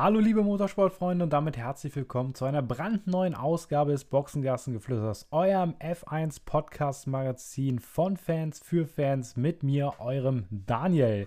Hallo liebe Motorsportfreunde und damit herzlich willkommen zu einer brandneuen Ausgabe des Boxengassengeflüsters, eurem F1 Podcast Magazin von Fans für Fans mit mir, eurem Daniel.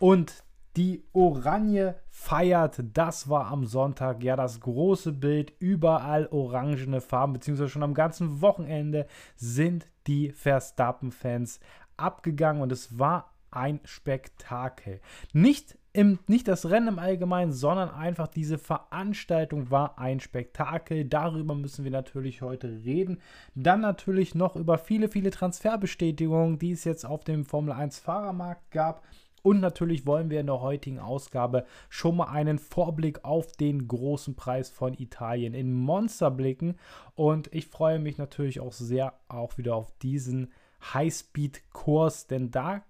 Und die Oranje feiert, das war am Sonntag ja das große Bild, überall orangene Farben, beziehungsweise schon am ganzen Wochenende sind die Verstappen-Fans abgegangen und es war ein Spektakel. Nicht im, nicht das Rennen im Allgemeinen, sondern einfach diese Veranstaltung war ein Spektakel. Darüber müssen wir natürlich heute reden. Dann natürlich noch über viele, viele Transferbestätigungen, die es jetzt auf dem Formel 1 Fahrermarkt gab. Und natürlich wollen wir in der heutigen Ausgabe schon mal einen Vorblick auf den großen Preis von Italien in Monster blicken. Und ich freue mich natürlich auch sehr auch wieder auf diesen Highspeed-Kurs, denn da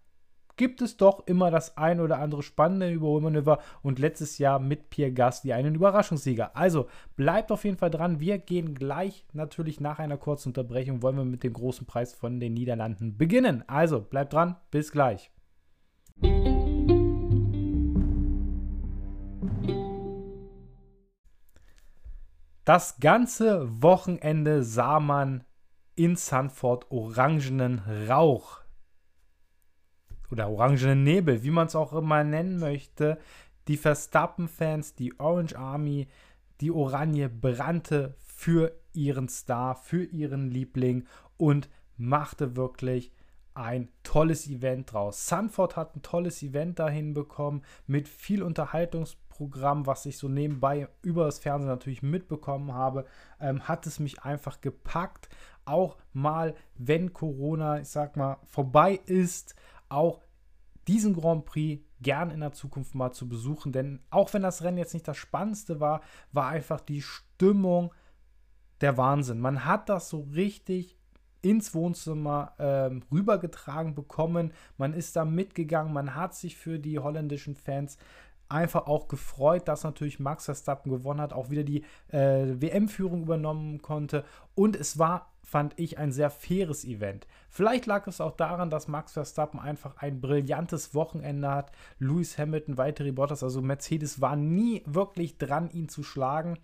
gibt es doch immer das ein oder andere spannende Überholmanöver und letztes Jahr mit Pierre Gasly einen Überraschungssieger. Also bleibt auf jeden Fall dran. Wir gehen gleich natürlich nach einer kurzen Unterbrechung, wollen wir mit dem großen Preis von den Niederlanden beginnen. Also bleibt dran, bis gleich. Das ganze Wochenende sah man in Sanford orangenen Rauch oder orangenen Nebel, wie man es auch immer nennen möchte. Die Verstappen-Fans, die Orange Army, die Oranje brannte für ihren Star, für ihren Liebling und machte wirklich ein tolles Event draus. Sanford hat ein tolles Event dahin bekommen mit viel Unterhaltungsprogramm, was ich so nebenbei über das Fernsehen natürlich mitbekommen habe, ähm, hat es mich einfach gepackt. Auch mal, wenn Corona, ich sag mal, vorbei ist, auch diesen Grand Prix gern in der Zukunft mal zu besuchen. Denn auch wenn das Rennen jetzt nicht das Spannendste war, war einfach die Stimmung der Wahnsinn. Man hat das so richtig ins Wohnzimmer ähm, rübergetragen bekommen. Man ist da mitgegangen. Man hat sich für die holländischen Fans einfach auch gefreut, dass natürlich Max Verstappen gewonnen hat, auch wieder die äh, WM-Führung übernommen konnte. Und es war fand ich ein sehr faires Event. Vielleicht lag es auch daran, dass Max Verstappen einfach ein brillantes Wochenende hat. Lewis Hamilton, weitere Bottas, also Mercedes war nie wirklich dran, ihn zu schlagen,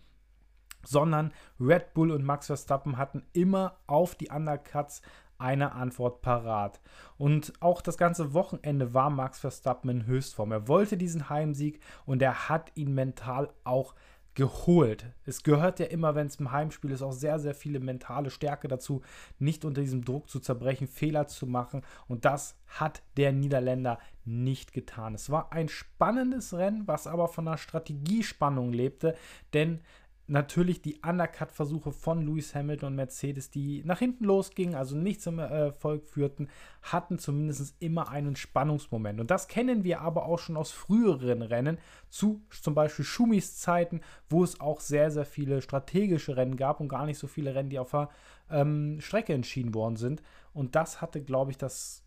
sondern Red Bull und Max Verstappen hatten immer auf die Undercuts eine Antwort parat. Und auch das ganze Wochenende war Max Verstappen in Höchstform. Er wollte diesen Heimsieg und er hat ihn mental auch geholt. Es gehört ja immer, wenn es im Heimspiel ist, auch sehr, sehr viele mentale Stärke dazu, nicht unter diesem Druck zu zerbrechen, Fehler zu machen. Und das hat der Niederländer nicht getan. Es war ein spannendes Rennen, was aber von einer Strategiespannung lebte, denn natürlich die Undercut-Versuche von Lewis Hamilton und Mercedes, die nach hinten losgingen, also nicht zum Erfolg führten, hatten zumindest immer einen Spannungsmoment. Und das kennen wir aber auch schon aus früheren Rennen, zu zum Beispiel Schumis Zeiten, wo es auch sehr, sehr viele strategische Rennen gab und gar nicht so viele Rennen, die auf der ähm, Strecke entschieden worden sind. Und das hatte, glaube ich, das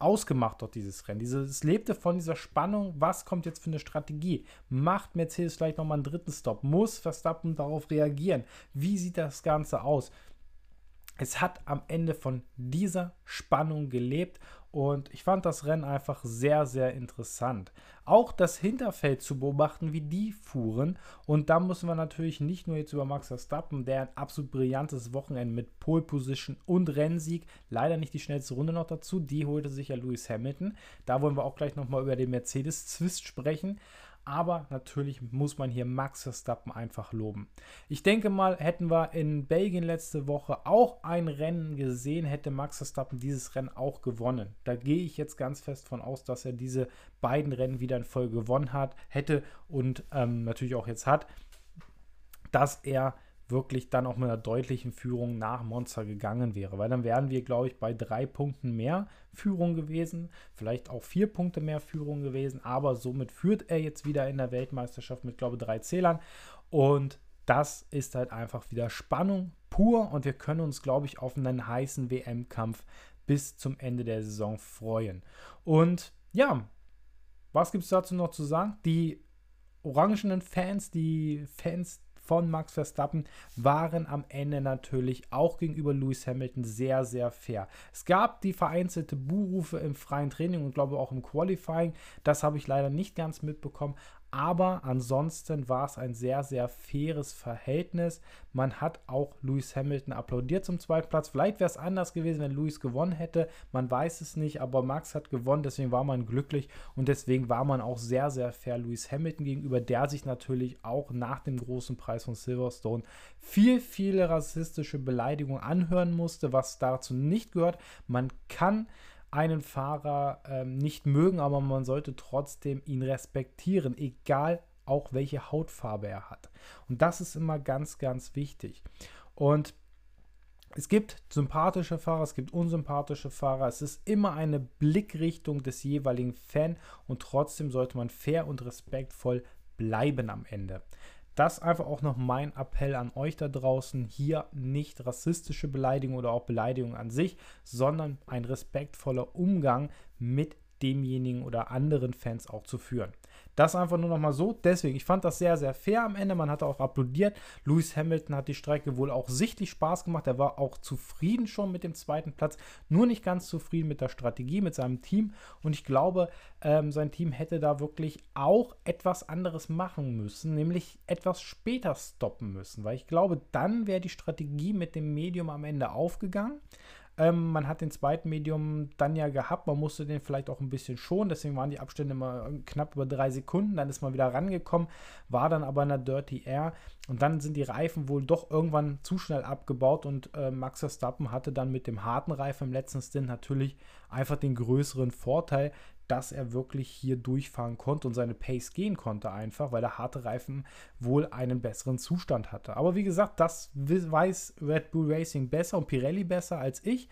ausgemacht dort dieses Rennen. es lebte von dieser Spannung, was kommt jetzt für eine Strategie? Macht Mercedes vielleicht nochmal einen dritten Stop? Muss Verstappen darauf reagieren? Wie sieht das Ganze aus? Es hat am Ende von dieser Spannung gelebt und ich fand das Rennen einfach sehr, sehr interessant. Auch das Hinterfeld zu beobachten, wie die fuhren. Und da müssen wir natürlich nicht nur jetzt über Max Verstappen, der ein absolut brillantes Wochenende mit Pole Position und Rennsieg, leider nicht die schnellste Runde noch dazu, die holte sich ja Lewis Hamilton. Da wollen wir auch gleich nochmal über den Mercedes-Zwist sprechen. Aber natürlich muss man hier Max Verstappen einfach loben. Ich denke mal, hätten wir in Belgien letzte Woche auch ein Rennen gesehen, hätte Max Verstappen dieses Rennen auch gewonnen. Da gehe ich jetzt ganz fest von aus, dass er diese beiden Rennen wieder in Folge gewonnen hat, hätte und ähm, natürlich auch jetzt hat, dass er wirklich dann auch mit einer deutlichen Führung nach Monza gegangen wäre. Weil dann wären wir, glaube ich, bei drei Punkten mehr Führung gewesen, vielleicht auch vier Punkte mehr Führung gewesen, aber somit führt er jetzt wieder in der Weltmeisterschaft mit, glaube ich, drei Zählern. Und das ist halt einfach wieder Spannung pur und wir können uns, glaube ich, auf einen heißen WM-Kampf bis zum Ende der Saison freuen. Und ja, was gibt es dazu noch zu sagen? Die orangenen Fans, die Fans von Max Verstappen waren am Ende natürlich auch gegenüber Lewis Hamilton sehr, sehr fair. Es gab die vereinzelte Buhrufe im freien Training und glaube auch im Qualifying. Das habe ich leider nicht ganz mitbekommen. Aber ansonsten war es ein sehr, sehr faires Verhältnis. Man hat auch Lewis Hamilton applaudiert zum zweiten Platz. Vielleicht wäre es anders gewesen, wenn Lewis gewonnen hätte. Man weiß es nicht, aber Max hat gewonnen, deswegen war man glücklich und deswegen war man auch sehr, sehr fair Lewis Hamilton gegenüber, der sich natürlich auch nach dem großen Preis von Silverstone viel, viele rassistische Beleidigungen anhören musste, was dazu nicht gehört. Man kann einen Fahrer ähm, nicht mögen, aber man sollte trotzdem ihn respektieren, egal auch welche Hautfarbe er hat. Und das ist immer ganz, ganz wichtig. Und es gibt sympathische Fahrer, es gibt unsympathische Fahrer. Es ist immer eine Blickrichtung des jeweiligen Fan und trotzdem sollte man fair und respektvoll bleiben am Ende das einfach auch noch mein Appell an euch da draußen. Hier nicht rassistische Beleidigung oder auch Beleidigung an sich, sondern ein respektvoller Umgang mit demjenigen oder anderen Fans auch zu führen. Das einfach nur noch mal so. Deswegen, ich fand das sehr, sehr fair am Ende. Man hatte auch applaudiert. Lewis Hamilton hat die Strecke wohl auch sichtlich Spaß gemacht. Er war auch zufrieden schon mit dem zweiten Platz, nur nicht ganz zufrieden mit der Strategie, mit seinem Team. Und ich glaube, ähm, sein Team hätte da wirklich auch etwas anderes machen müssen, nämlich etwas später stoppen müssen, weil ich glaube, dann wäre die Strategie mit dem Medium am Ende aufgegangen. Ähm, man hat den zweiten Medium dann ja gehabt, man musste den vielleicht auch ein bisschen schonen, deswegen waren die Abstände immer knapp über drei Sekunden. Dann ist man wieder rangekommen, war dann aber in der Dirty Air. Und dann sind die Reifen wohl doch irgendwann zu schnell abgebaut. Und äh, Max Verstappen hatte dann mit dem harten Reifen im letzten Stint natürlich einfach den größeren Vorteil, dass er wirklich hier durchfahren konnte und seine Pace gehen konnte einfach, weil der harte Reifen wohl einen besseren Zustand hatte. Aber wie gesagt, das weiß Red Bull Racing besser und Pirelli besser als ich.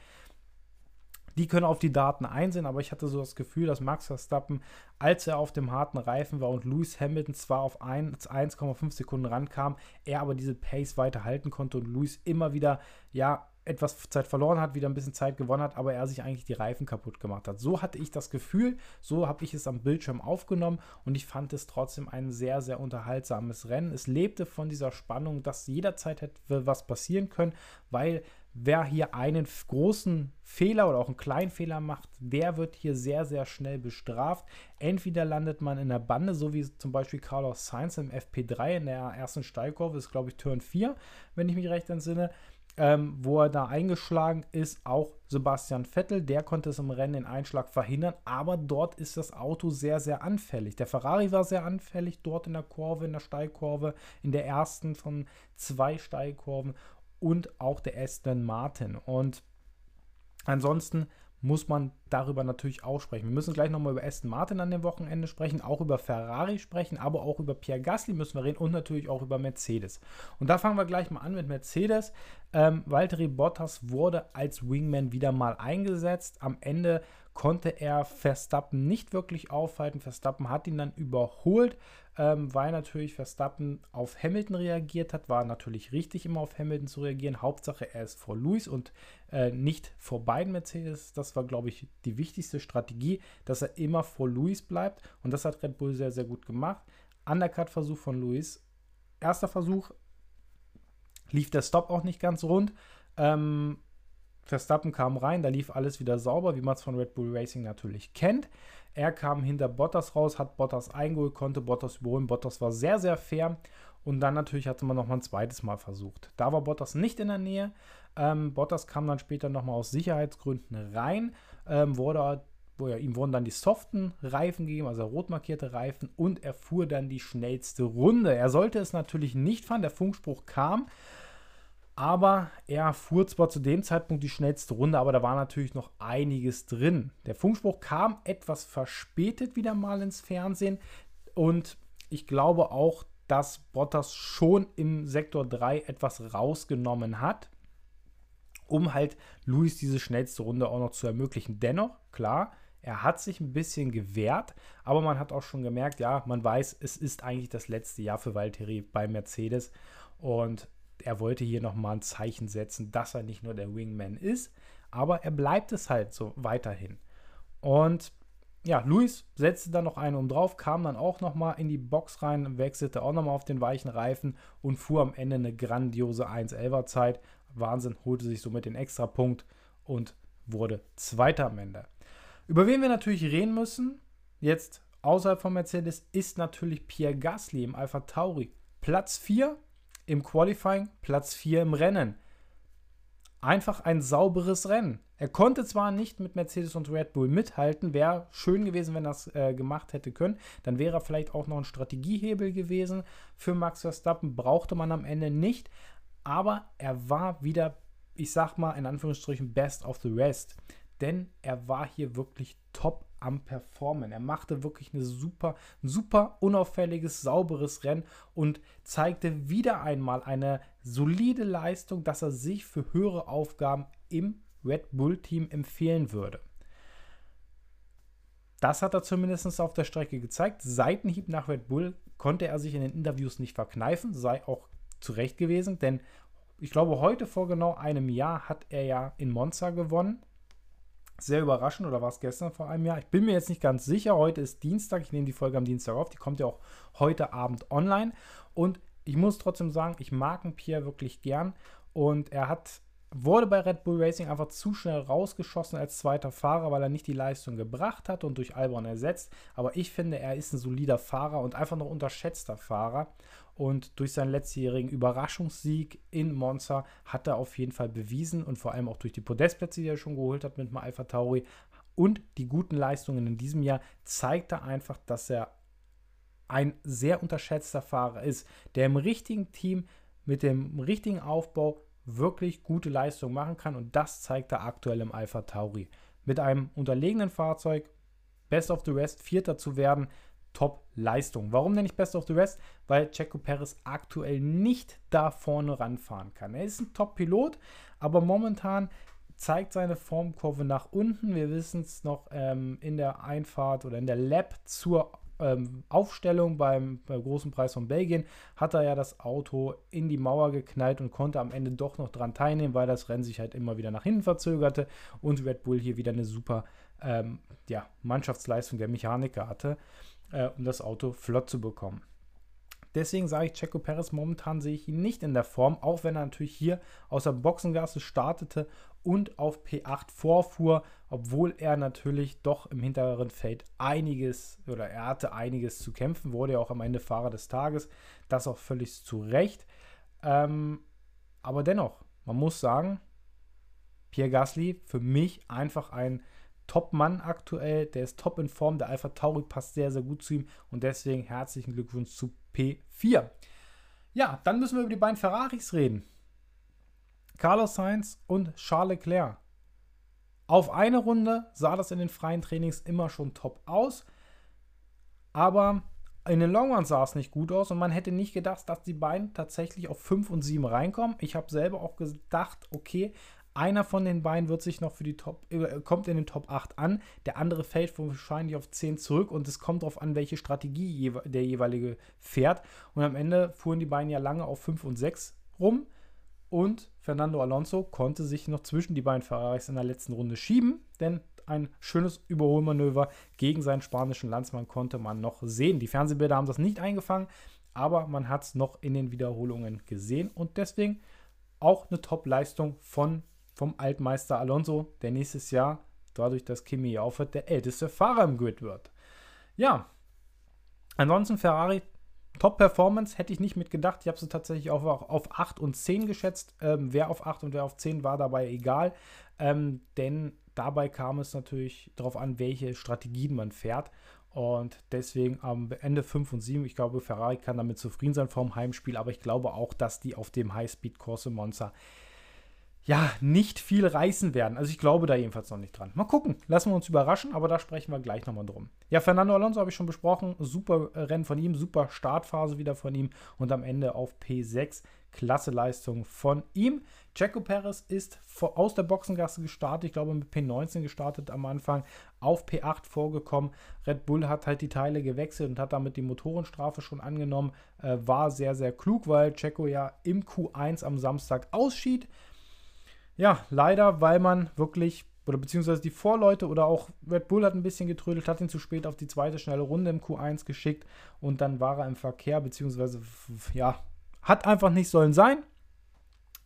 Die können auf die Daten einsehen, aber ich hatte so das Gefühl, dass Max Verstappen, als er auf dem harten Reifen war und Lewis Hamilton zwar auf 1,5 Sekunden rankam, er aber diese Pace weiter halten konnte und Lewis immer wieder, ja, etwas Zeit verloren hat, wieder ein bisschen Zeit gewonnen hat, aber er sich eigentlich die Reifen kaputt gemacht hat. So hatte ich das Gefühl, so habe ich es am Bildschirm aufgenommen und ich fand es trotzdem ein sehr, sehr unterhaltsames Rennen. Es lebte von dieser Spannung, dass jederzeit hätte was passieren können, weil wer hier einen großen Fehler oder auch einen kleinen Fehler macht, der wird hier sehr, sehr schnell bestraft. Entweder landet man in der Bande, so wie zum Beispiel Carlos Sainz im FP3 in der ersten Steilkurve, ist glaube ich Turn 4, wenn ich mich recht entsinne ähm, wo er da eingeschlagen ist, auch Sebastian Vettel. Der konnte es im Rennen den Einschlag verhindern, aber dort ist das Auto sehr, sehr anfällig. Der Ferrari war sehr anfällig dort in der Kurve, in der Steilkurve, in der ersten von zwei Steilkurven und auch der Aston Martin. Und ansonsten muss man darüber natürlich auch sprechen. Wir müssen gleich nochmal über Aston Martin an dem Wochenende sprechen, auch über Ferrari sprechen, aber auch über Pierre Gasly müssen wir reden und natürlich auch über Mercedes. Und da fangen wir gleich mal an mit Mercedes. Ähm, Valtteri Bottas wurde als Wingman wieder mal eingesetzt. Am Ende konnte er Verstappen nicht wirklich aufhalten. Verstappen hat ihn dann überholt, ähm, weil natürlich Verstappen auf Hamilton reagiert hat. War natürlich richtig, immer auf Hamilton zu reagieren. Hauptsache, er ist vor Lewis und äh, nicht vor beiden Mercedes. Das war, glaube ich, die wichtigste Strategie, dass er immer vor Lewis bleibt. Und das hat Red Bull sehr, sehr gut gemacht. Undercut-Versuch von Lewis. Erster Versuch lief der Stop auch nicht ganz rund. Ähm, Verstappen kam rein, da lief alles wieder sauber, wie man es von Red Bull Racing natürlich kennt. Er kam hinter Bottas raus, hat Bottas eingeholt, konnte Bottas überholen. Bottas war sehr, sehr fair. Und dann natürlich hatte man nochmal ein zweites Mal versucht. Da war Bottas nicht in der Nähe. Ähm, Bottas kam dann später nochmal aus Sicherheitsgründen rein, ähm, wurde wo ja, ihm wurden dann die soften Reifen gegeben, also rot markierte Reifen, und er fuhr dann die schnellste Runde. Er sollte es natürlich nicht fahren, der Funkspruch kam, aber er fuhr zwar zu dem Zeitpunkt die schnellste Runde, aber da war natürlich noch einiges drin. Der Funkspruch kam etwas verspätet wieder mal ins Fernsehen und ich glaube auch, dass Bottas schon im Sektor 3 etwas rausgenommen hat, um halt Luis diese schnellste Runde auch noch zu ermöglichen. Dennoch, klar, er hat sich ein bisschen gewehrt, aber man hat auch schon gemerkt, ja, man weiß, es ist eigentlich das letzte Jahr für Valtteri bei Mercedes und er wollte hier nochmal ein Zeichen setzen, dass er nicht nur der Wingman ist, aber er bleibt es halt so weiterhin. Und ja, Luis setzte dann noch einen um drauf, kam dann auch nochmal in die Box rein, wechselte auch nochmal auf den weichen Reifen und fuhr am Ende eine grandiose 1-11er Zeit. Wahnsinn, holte sich somit den Extrapunkt und wurde Zweiter am Ende. Über wen wir natürlich reden müssen, jetzt außerhalb von Mercedes ist natürlich Pierre Gasly im Alpha Tauri. Platz 4 im Qualifying, Platz 4 im Rennen. Einfach ein sauberes Rennen. Er konnte zwar nicht mit Mercedes und Red Bull mithalten, wäre schön gewesen, wenn er es äh, gemacht hätte können. Dann wäre er vielleicht auch noch ein Strategiehebel gewesen für Max Verstappen. Brauchte man am Ende nicht. Aber er war wieder, ich sag mal in Anführungsstrichen, best of the rest. Denn er war hier wirklich top am Performen. Er machte wirklich eine super, super unauffälliges, sauberes Rennen und zeigte wieder einmal eine solide Leistung, dass er sich für höhere Aufgaben im Red Bull-Team empfehlen würde. Das hat er zumindest auf der Strecke gezeigt. Seitenhieb nach Red Bull konnte er sich in den Interviews nicht verkneifen, sei auch zu Recht gewesen, denn ich glaube, heute vor genau einem Jahr hat er ja in Monza gewonnen sehr überraschend, oder war es gestern vor einem Jahr? Ich bin mir jetzt nicht ganz sicher. Heute ist Dienstag. Ich nehme die Folge am Dienstag auf. Die kommt ja auch heute Abend online. Und ich muss trotzdem sagen, ich mag einen Pierre wirklich gern. Und er hat, wurde bei Red Bull Racing einfach zu schnell rausgeschossen als zweiter Fahrer, weil er nicht die Leistung gebracht hat und durch Albon ersetzt. Aber ich finde, er ist ein solider Fahrer und einfach noch unterschätzter Fahrer. Und durch seinen letztjährigen Überraschungssieg in Monza hat er auf jeden Fall bewiesen und vor allem auch durch die Podestplätze, die er schon geholt hat mit dem Alpha Tauri und die guten Leistungen in diesem Jahr, zeigt er einfach, dass er ein sehr unterschätzter Fahrer ist, der im richtigen Team mit dem richtigen Aufbau wirklich gute Leistungen machen kann und das zeigt er aktuell im Alpha Tauri. Mit einem unterlegenen Fahrzeug, Best of the Rest, Vierter zu werden, Top-Leistung. Warum nenne ich Best of the Rest? Weil Checo Perez aktuell nicht da vorne ranfahren kann. Er ist ein Top-Pilot, aber momentan zeigt seine Formkurve nach unten. Wir wissen es noch ähm, in der Einfahrt oder in der Lab zur ähm, Aufstellung beim, beim, großen Preis von Belgien hat er ja das Auto in die Mauer geknallt und konnte am Ende doch noch dran teilnehmen, weil das Rennen sich halt immer wieder nach hinten verzögerte und Red Bull hier wieder eine super ähm, ja, Mannschaftsleistung der Mechaniker hatte äh, um das Auto flott zu bekommen. Deswegen sage ich, Checo Perez momentan sehe ich ihn nicht in der Form, auch wenn er natürlich hier aus der Boxengasse startete und auf P8 vorfuhr, obwohl er natürlich doch im hinteren Feld einiges oder er hatte einiges zu kämpfen, wurde ja auch am Ende Fahrer des Tages, das auch völlig zu Recht. Ähm, aber dennoch, man muss sagen, Pierre Gasly für mich einfach ein Top-Mann aktuell, der ist top in Form. Der Alpha Tauri passt sehr, sehr gut zu ihm und deswegen herzlichen Glückwunsch zu P4. Ja, dann müssen wir über die beiden Ferraris reden. Carlos Sainz und Charles Leclerc. Auf eine Runde sah das in den freien Trainings immer schon top aus, aber in den Long sah es nicht gut aus und man hätte nicht gedacht, dass die beiden tatsächlich auf 5 und 7 reinkommen. Ich habe selber auch gedacht, okay, einer von den beiden wird sich noch für die Top, äh, kommt in den Top 8 an, der andere fällt wahrscheinlich auf 10 zurück und es kommt darauf an, welche Strategie der jeweilige fährt. Und am Ende fuhren die beiden ja lange auf 5 und 6 rum und Fernando Alonso konnte sich noch zwischen die beiden Ferraris in der letzten Runde schieben, denn ein schönes Überholmanöver gegen seinen spanischen Landsmann konnte man noch sehen. Die Fernsehbilder haben das nicht eingefangen, aber man hat es noch in den Wiederholungen gesehen und deswegen auch eine Top-Leistung von vom Altmeister Alonso, der nächstes Jahr, dadurch, dass Kimi aufhört, der älteste Fahrer im Grid wird. Ja, ansonsten Ferrari, Top-Performance, hätte ich nicht mit gedacht. Ich habe sie tatsächlich auf, auf 8 und 10 geschätzt. Ähm, wer auf 8 und wer auf 10 war dabei egal. Ähm, denn dabei kam es natürlich darauf an, welche Strategien man fährt. Und deswegen am Ende 5 und 7, ich glaube, Ferrari kann damit zufrieden sein vom Heimspiel, aber ich glaube auch, dass die auf dem High-Speed-Corse Monza ja, nicht viel reißen werden. Also ich glaube da jedenfalls noch nicht dran. Mal gucken, lassen wir uns überraschen, aber da sprechen wir gleich nochmal drum. Ja, Fernando Alonso habe ich schon besprochen. Super Rennen von ihm, super Startphase wieder von ihm und am Ende auf P6. Klasse Leistung von ihm. Checo Perez ist aus der Boxengasse gestartet, ich glaube mit P19 gestartet am Anfang, auf P8 vorgekommen. Red Bull hat halt die Teile gewechselt und hat damit die Motorenstrafe schon angenommen. Äh, war sehr, sehr klug, weil Checo ja im Q1 am Samstag ausschied. Ja, leider, weil man wirklich, oder beziehungsweise die Vorleute oder auch Red Bull hat ein bisschen getrödelt, hat ihn zu spät auf die zweite schnelle Runde im Q1 geschickt und dann war er im Verkehr, beziehungsweise, ja, hat einfach nicht sollen sein.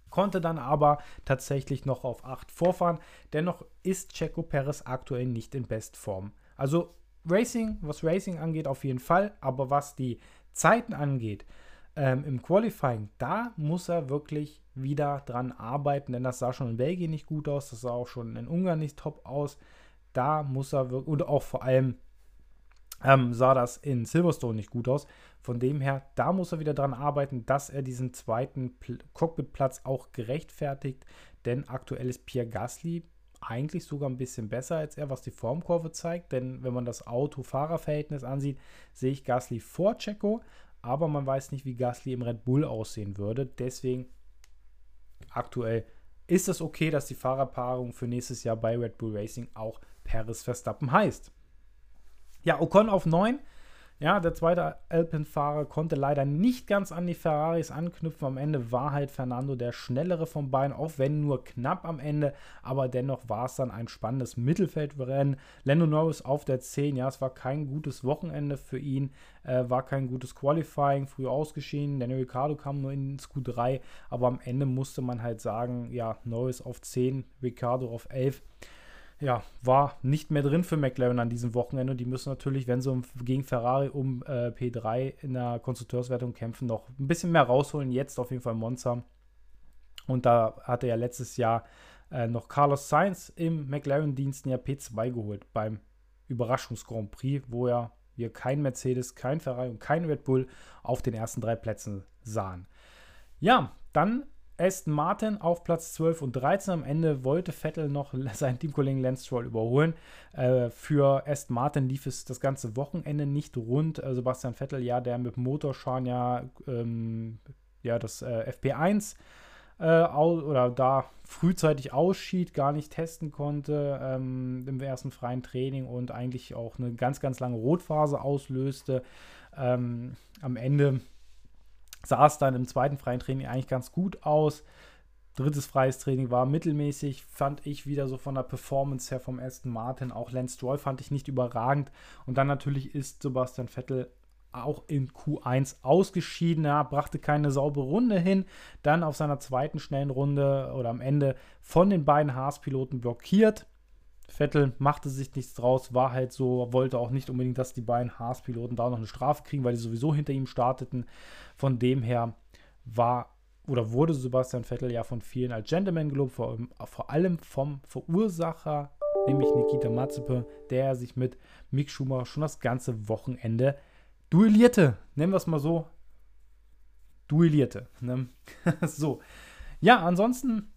Konnte dann aber tatsächlich noch auf 8 vorfahren. Dennoch ist Checo Perez aktuell nicht in Bestform. Also Racing, was Racing angeht, auf jeden Fall. Aber was die Zeiten angeht, ähm, im Qualifying, da muss er wirklich wieder dran arbeiten, denn das sah schon in Belgien nicht gut aus, das sah auch schon in Ungarn nicht top aus. Da muss er wirklich, und auch vor allem ähm, sah das in Silverstone nicht gut aus. Von dem her, da muss er wieder dran arbeiten, dass er diesen zweiten Cockpitplatz auch gerechtfertigt, denn aktuell ist Pierre Gasly eigentlich sogar ein bisschen besser als er, was die Formkurve zeigt, denn wenn man das Auto-Fahrer-Verhältnis ansieht, sehe ich Gasly vor Checo, aber man weiß nicht, wie Gasly im Red Bull aussehen würde. Deswegen aktuell ist es okay, dass die Fahrerpaarung für nächstes Jahr bei Red Bull Racing auch Paris Verstappen heißt. Ja, Ocon auf 9. Ja, der zweite Alpine-Fahrer konnte leider nicht ganz an die Ferraris anknüpfen. Am Ende war halt Fernando der schnellere von beiden, auch wenn nur knapp am Ende. Aber dennoch war es dann ein spannendes Mittelfeldrennen. Lando Norris auf der 10. Ja, es war kein gutes Wochenende für ihn. Äh, war kein gutes Qualifying, früh ausgeschieden. Daniel Ricciardo kam nur ins Q3. Aber am Ende musste man halt sagen, ja, Norris auf 10, Ricciardo auf 11 ja, war nicht mehr drin für McLaren an diesem Wochenende. Die müssen natürlich, wenn sie gegen Ferrari um äh, P3 in der Konstrukteurswertung kämpfen, noch ein bisschen mehr rausholen. Jetzt auf jeden Fall Monza. Und da hatte ja letztes Jahr äh, noch Carlos Sainz im McLaren-Diensten ja P2 geholt beim Überraschungs-Grand Prix, wo ja wir kein Mercedes, kein Ferrari und kein Red Bull auf den ersten drei Plätzen sahen. Ja, dann Aston Martin auf Platz 12 und 13. Am Ende wollte Vettel noch seinen Teamkollegen Lance Stroll überholen. Äh, für Aston Martin lief es das ganze Wochenende nicht rund. Äh, Sebastian Vettel, ja, der mit Motorschaden ja, ähm, ja das äh, FP1 äh, oder da frühzeitig ausschied, gar nicht testen konnte ähm, im ersten freien Training und eigentlich auch eine ganz, ganz lange Rotphase auslöste. Ähm, am Ende sah es dann im zweiten freien Training eigentlich ganz gut aus. Drittes freies Training war mittelmäßig, fand ich wieder so von der Performance her vom Aston Martin. Auch Lance Stroll fand ich nicht überragend. Und dann natürlich ist Sebastian Vettel auch in Q1 ausgeschieden. Er brachte keine saubere Runde hin. Dann auf seiner zweiten schnellen Runde oder am Ende von den beiden Haas-Piloten blockiert. Vettel machte sich nichts draus, war halt so, wollte auch nicht unbedingt, dass die beiden Haas-Piloten da noch eine Strafe kriegen, weil die sowieso hinter ihm starteten. Von dem her war oder wurde Sebastian Vettel ja von vielen als Gentleman gelobt, vor, vor allem vom Verursacher, nämlich Nikita Mazepin, der sich mit Mick Schumacher schon das ganze Wochenende duellierte. Nennen wir es mal so. Duellierte. Ne? so. Ja, ansonsten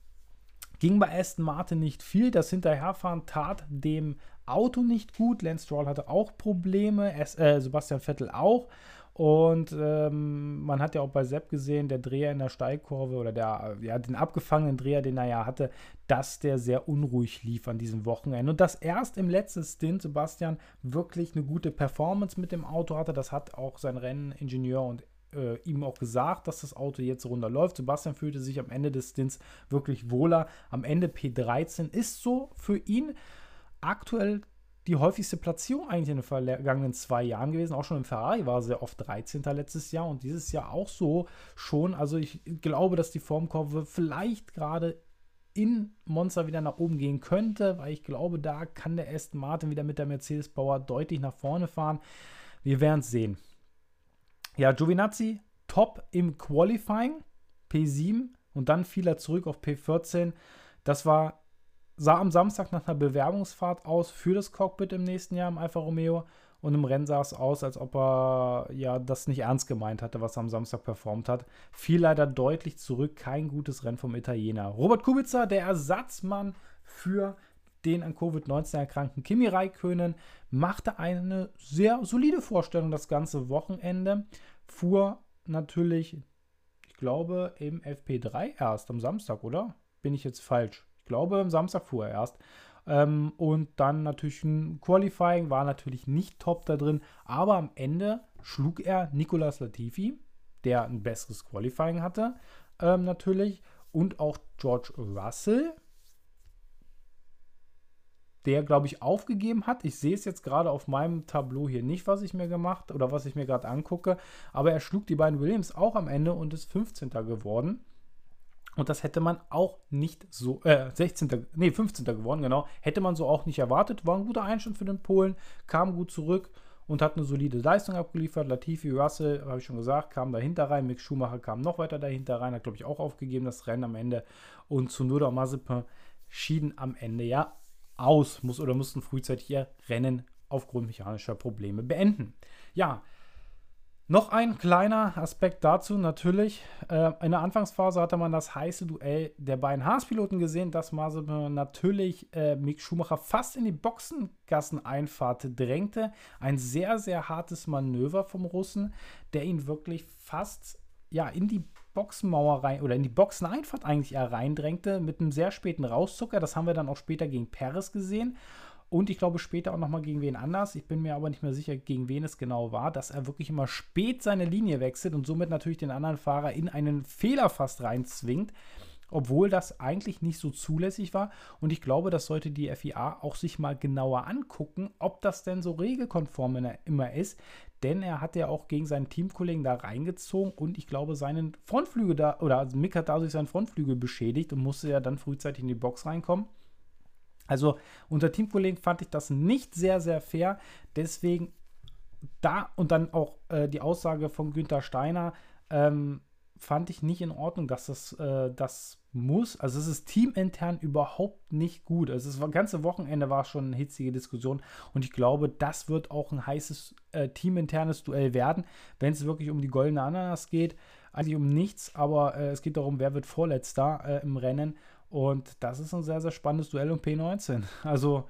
Ging bei Aston Martin nicht viel. Das Hinterherfahren tat dem Auto nicht gut. Lance Stroll hatte auch Probleme, es, äh, Sebastian Vettel auch. Und ähm, man hat ja auch bei Sepp gesehen, der Dreher in der Steigkurve oder der, ja, den abgefangenen Dreher, den er ja hatte, dass der sehr unruhig lief an diesem Wochenende. Und dass erst im letzten Stint Sebastian wirklich eine gute Performance mit dem Auto hatte, das hat auch sein Renningenieur und äh, ihm auch gesagt, dass das Auto jetzt runterläuft. Sebastian fühlte sich am Ende des Stints wirklich wohler. Am Ende P13 ist so für ihn aktuell die häufigste Platzierung eigentlich in den vergangenen zwei Jahren gewesen. Auch schon im Ferrari war er sehr oft 13. letztes Jahr und dieses Jahr auch so schon. Also ich glaube, dass die Formkurve vielleicht gerade in Monza wieder nach oben gehen könnte, weil ich glaube, da kann der Aston Martin wieder mit der Mercedes-Bauer deutlich nach vorne fahren. Wir werden es sehen. Ja, Giovinazzi top im Qualifying, P7 und dann fiel er zurück auf P14. Das war, sah am Samstag nach einer Bewerbungsfahrt aus für das Cockpit im nächsten Jahr im Alfa Romeo und im Rennen sah es aus, als ob er ja das nicht ernst gemeint hatte, was er am Samstag performt hat. Fiel leider deutlich zurück, kein gutes Rennen vom Italiener. Robert Kubica, der Ersatzmann für den an Covid-19 erkrankten Kimi Räikkönen, machte eine sehr solide Vorstellung das ganze Wochenende, fuhr natürlich, ich glaube, im FP3 erst am Samstag, oder? Bin ich jetzt falsch? Ich glaube, am Samstag fuhr er erst. Ähm, und dann natürlich ein Qualifying, war natürlich nicht top da drin, aber am Ende schlug er Nicolas Latifi, der ein besseres Qualifying hatte, ähm, natürlich, und auch George Russell, der, glaube ich, aufgegeben hat. Ich sehe es jetzt gerade auf meinem Tableau hier nicht, was ich mir gemacht oder was ich mir gerade angucke. Aber er schlug die beiden Williams auch am Ende und ist 15. geworden. Und das hätte man auch nicht so, äh, 16. nee, 15. geworden, genau. Hätte man so auch nicht erwartet. War ein guter Einstand für den Polen, kam gut zurück und hat eine solide Leistung abgeliefert. Latifi, Russell, habe ich schon gesagt, kam dahinter rein. Mick Schumacher kam noch weiter dahinter rein, hat, glaube ich, auch aufgegeben, das Rennen am Ende. Und Tsunoda und Mazepin schieden am Ende ja aus, muss oder mussten frühzeitig ihr Rennen aufgrund mechanischer Probleme beenden. Ja, noch ein kleiner Aspekt dazu, natürlich. Äh, in der Anfangsphase hatte man das heiße Duell der beiden Haas-Piloten gesehen, dass Mazepin natürlich äh, Mick Schumacher fast in die Boxengasseneinfahrt drängte. Ein sehr, sehr hartes Manöver vom Russen, der ihn wirklich fast ja, in die Boxenmauer rein oder in die Boxeneinfahrt eigentlich eher reindrängte mit einem sehr späten Rauszucker. Das haben wir dann auch später gegen Perez gesehen. Und ich glaube später auch nochmal gegen wen anders. Ich bin mir aber nicht mehr sicher, gegen wen es genau war, dass er wirklich immer spät seine Linie wechselt und somit natürlich den anderen Fahrer in einen Fehler fast reinzwingt. Obwohl das eigentlich nicht so zulässig war. Und ich glaube, das sollte die FIA auch sich mal genauer angucken, ob das denn so regelkonform immer ist. Denn er hat ja auch gegen seinen Teamkollegen da reingezogen und ich glaube, seinen Frontflügel da, oder also Mick hat dadurch seinen Frontflügel beschädigt und musste ja dann frühzeitig in die Box reinkommen. Also unter Teamkollegen fand ich das nicht sehr, sehr fair. Deswegen da und dann auch äh, die Aussage von Günther Steiner ähm, fand ich nicht in Ordnung, dass das, äh, das muss. Also es ist teamintern überhaupt nicht gut. Also das ganze Wochenende war schon eine hitzige Diskussion und ich glaube, das wird auch ein heißes äh, teaminternes Duell werden, wenn es wirklich um die goldene Ananas geht. Eigentlich um nichts, aber äh, es geht darum, wer wird Vorletzter äh, im Rennen. Und das ist ein sehr, sehr spannendes Duell um P19. Also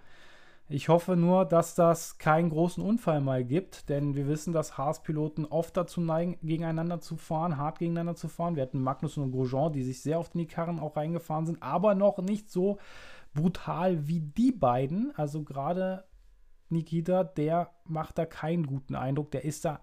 ich hoffe nur, dass das keinen großen Unfall mal gibt, denn wir wissen, dass Haas-Piloten oft dazu neigen, gegeneinander zu fahren, hart gegeneinander zu fahren. Wir hatten Magnus und Grosjean, die sich sehr oft in die Karren auch reingefahren sind, aber noch nicht so brutal wie die beiden. Also gerade Nikita, der macht da keinen guten Eindruck. Der ist da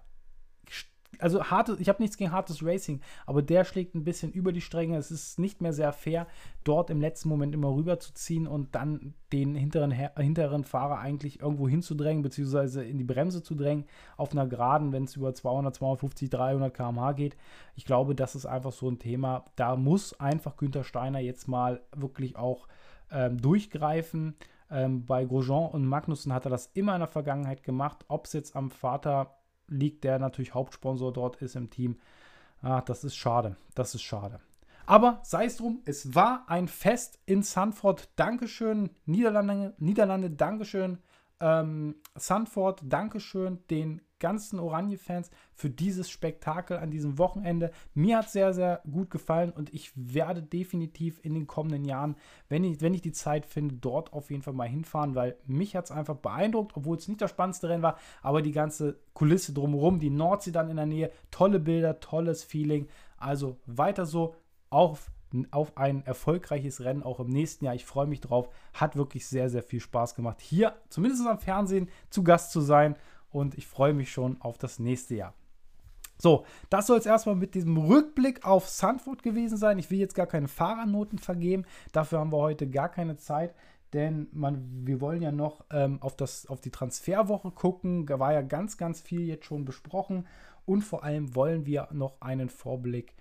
also hartes, ich habe nichts gegen hartes Racing, aber der schlägt ein bisschen über die Stränge. Es ist nicht mehr sehr fair, dort im letzten Moment immer rüberzuziehen und dann den hinteren, hinteren Fahrer eigentlich irgendwo hinzudrängen, beziehungsweise in die Bremse zu drängen, auf einer Geraden, wenn es über 200, 250, 300 km/h geht. Ich glaube, das ist einfach so ein Thema. Da muss einfach Günther Steiner jetzt mal wirklich auch ähm, durchgreifen. Ähm, bei Grosjean und Magnussen hat er das immer in der Vergangenheit gemacht. Ob es jetzt am Vater liegt, der natürlich Hauptsponsor dort ist im Team. Ah, das ist schade. Das ist schade. Aber sei es drum, es war ein Fest in Sanford. Dankeschön, Niederlande, Niederlande, Dankeschön, ähm, Sanford, Dankeschön den ganzen Oranje-Fans für dieses Spektakel an diesem Wochenende. Mir hat es sehr, sehr gut gefallen und ich werde definitiv in den kommenden Jahren, wenn ich, wenn ich die Zeit finde, dort auf jeden Fall mal hinfahren, weil mich hat es einfach beeindruckt, obwohl es nicht das spannendste Rennen war, aber die ganze Kulisse drumherum, die Nordsee dann in der Nähe, tolle Bilder, tolles Feeling. Also weiter so auf auf ein erfolgreiches Rennen auch im nächsten Jahr. Ich freue mich drauf. Hat wirklich sehr, sehr viel Spaß gemacht, hier zumindest am Fernsehen zu Gast zu sein und ich freue mich schon auf das nächste Jahr. So, das soll es erstmal mit diesem Rückblick auf Sanford gewesen sein. Ich will jetzt gar keine Fahrernoten vergeben. Dafür haben wir heute gar keine Zeit, denn man, wir wollen ja noch ähm, auf, das, auf die Transferwoche gucken. Da war ja ganz, ganz viel jetzt schon besprochen. Und vor allem wollen wir noch einen Vorblick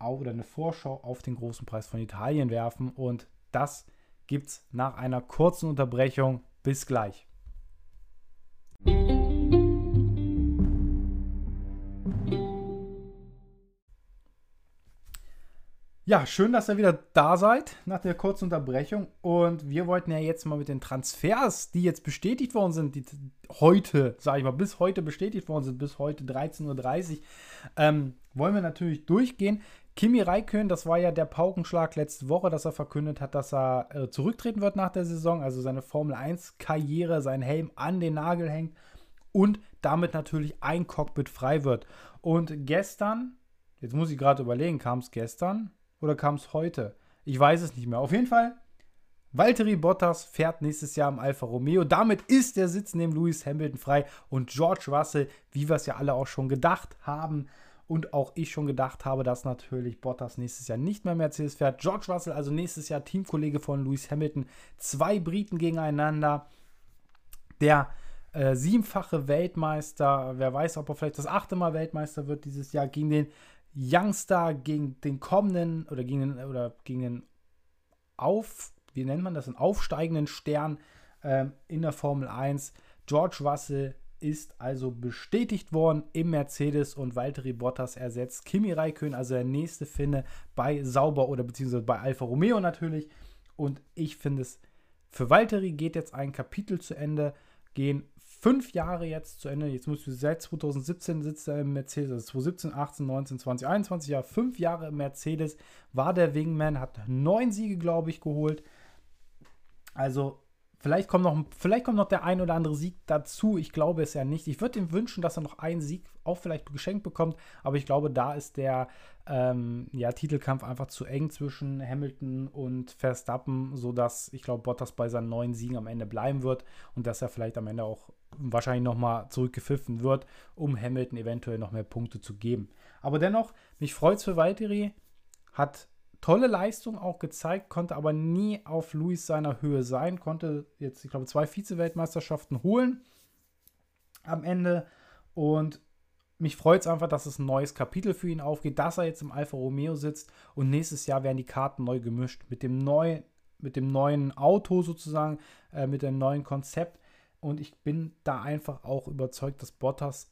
oder eine Vorschau auf den großen Preis von Italien werfen. Und das gibt es nach einer kurzen Unterbrechung. Bis gleich. Ja, schön, dass ihr wieder da seid nach der kurzen Unterbrechung. Und wir wollten ja jetzt mal mit den Transfers, die jetzt bestätigt worden sind, die heute, sage ich mal, bis heute bestätigt worden sind, bis heute 13.30 Uhr, ähm, wollen wir natürlich durchgehen. Kimi Räikkönen, das war ja der Paukenschlag letzte Woche, dass er verkündet hat, dass er äh, zurücktreten wird nach der Saison, also seine Formel 1-Karriere, sein Helm an den Nagel hängt und damit natürlich ein Cockpit frei wird. Und gestern, jetzt muss ich gerade überlegen, kam es gestern? Oder kam es heute? Ich weiß es nicht mehr. Auf jeden Fall, Valtteri Bottas fährt nächstes Jahr im Alfa Romeo. Damit ist der Sitz neben Lewis Hamilton frei und George Russell, wie wir es ja alle auch schon gedacht haben und auch ich schon gedacht habe, dass natürlich Bottas nächstes Jahr nicht mehr Mercedes fährt. George Russell also nächstes Jahr Teamkollege von Lewis Hamilton. Zwei Briten gegeneinander. Der äh, siebenfache Weltmeister, wer weiß, ob er vielleicht das achte Mal Weltmeister wird dieses Jahr, gegen den Youngster gegen den kommenden oder gegen den, oder gegen den auf, wie nennt man das, einen aufsteigenden Stern ähm, in der Formel 1. George Russell ist also bestätigt worden im Mercedes und Valtteri Bottas ersetzt Kimi Räikkönen, also der nächste Finne bei Sauber oder beziehungsweise bei Alfa Romeo natürlich. Und ich finde es, für Valtteri geht jetzt ein Kapitel zu Ende, gehen fünf Jahre jetzt zu Ende. Jetzt musst du seit 2017 sitzt er im Mercedes, also 2017, 18, 19, 20, 21 Jahre, fünf Jahre im Mercedes, war der Wingman, hat neun Siege, glaube ich, geholt. Also Vielleicht kommt, noch, vielleicht kommt noch der ein oder andere Sieg dazu. Ich glaube es ja nicht. Ich würde ihm wünschen, dass er noch einen Sieg auch vielleicht geschenkt bekommt. Aber ich glaube, da ist der ähm, ja, Titelkampf einfach zu eng zwischen Hamilton und Verstappen, sodass ich glaube, Bottas bei seinen neuen Siegen am Ende bleiben wird und dass er vielleicht am Ende auch wahrscheinlich nochmal zurückgepfiffen wird, um Hamilton eventuell noch mehr Punkte zu geben. Aber dennoch, mich freut es für Valtteri. Hat tolle Leistung auch gezeigt, konnte aber nie auf Luis seiner Höhe sein, konnte jetzt, ich glaube, zwei Vize-Weltmeisterschaften holen am Ende und mich freut es einfach, dass es ein neues Kapitel für ihn aufgeht, dass er jetzt im Alfa Romeo sitzt und nächstes Jahr werden die Karten neu gemischt mit dem neuen, mit dem neuen Auto sozusagen, äh, mit dem neuen Konzept. Und ich bin da einfach auch überzeugt, dass Bottas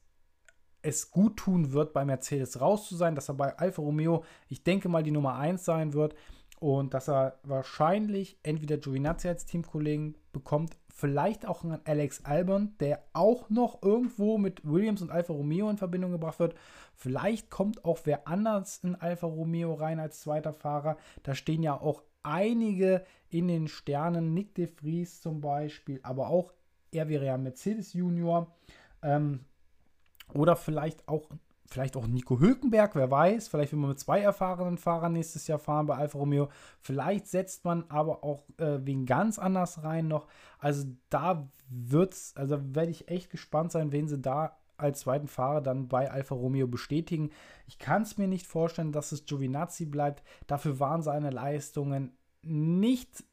es gut tun wird, bei Mercedes raus zu sein, dass er bei Alfa Romeo, ich denke mal, die Nummer 1 sein wird und dass er wahrscheinlich entweder Giovinazzi als Teamkollegen bekommt, vielleicht auch einen Alex Albon, der auch noch irgendwo mit Williams und Alfa Romeo in Verbindung gebracht wird. Vielleicht kommt auch wer anders in Alfa Romeo rein als zweiter Fahrer. Da stehen ja auch einige in den Sternen, Nick de Vries zum Beispiel, aber auch er wäre ja Mercedes Junior. Ähm, oder vielleicht auch, vielleicht auch Nico Hülkenberg, wer weiß. Vielleicht will man mit zwei erfahrenen Fahrern nächstes Jahr fahren bei Alfa Romeo. Vielleicht setzt man aber auch äh, wen ganz anders rein noch. Also da wird's, also werde ich echt gespannt sein, wen sie da als zweiten Fahrer dann bei Alfa Romeo bestätigen. Ich kann es mir nicht vorstellen, dass es Giovinazzi bleibt. Dafür waren seine Leistungen nicht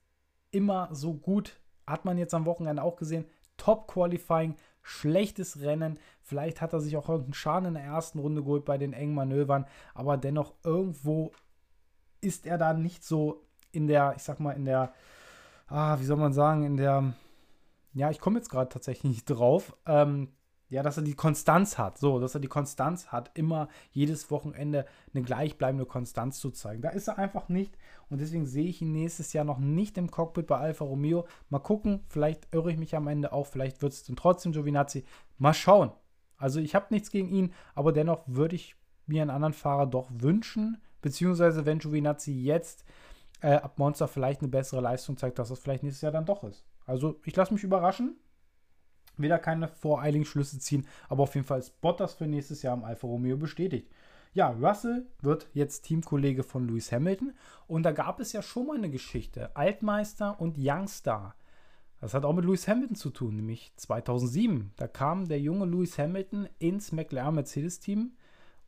immer so gut. Hat man jetzt am Wochenende auch gesehen. Top Qualifying, schlechtes Rennen. Vielleicht hat er sich auch irgendeinen Schaden in der ersten Runde geholt bei den engen Manövern, aber dennoch irgendwo ist er da nicht so in der, ich sag mal, in der, ah, wie soll man sagen, in der, ja, ich komme jetzt gerade tatsächlich nicht drauf. Ähm, ja, dass er die Konstanz hat. So, dass er die Konstanz hat, immer jedes Wochenende eine gleichbleibende Konstanz zu zeigen. Da ist er einfach nicht. Und deswegen sehe ich ihn nächstes Jahr noch nicht im Cockpit bei Alfa Romeo. Mal gucken, vielleicht irre ich mich am Ende auch. Vielleicht wird es dann trotzdem Giovinazzi. Mal schauen. Also ich habe nichts gegen ihn, aber dennoch würde ich mir einen anderen Fahrer doch wünschen. Beziehungsweise wenn Giovinazzi jetzt äh, ab Monster vielleicht eine bessere Leistung zeigt, dass das vielleicht nächstes Jahr dann doch ist. Also ich lasse mich überraschen da keine voreiligen Schlüsse ziehen, aber auf jeden Fall ist Bottas für nächstes Jahr im Alfa Romeo bestätigt. Ja, Russell wird jetzt Teamkollege von Lewis Hamilton und da gab es ja schon mal eine Geschichte. Altmeister und Youngstar. Das hat auch mit Lewis Hamilton zu tun, nämlich 2007. Da kam der junge Lewis Hamilton ins McLaren Mercedes-Team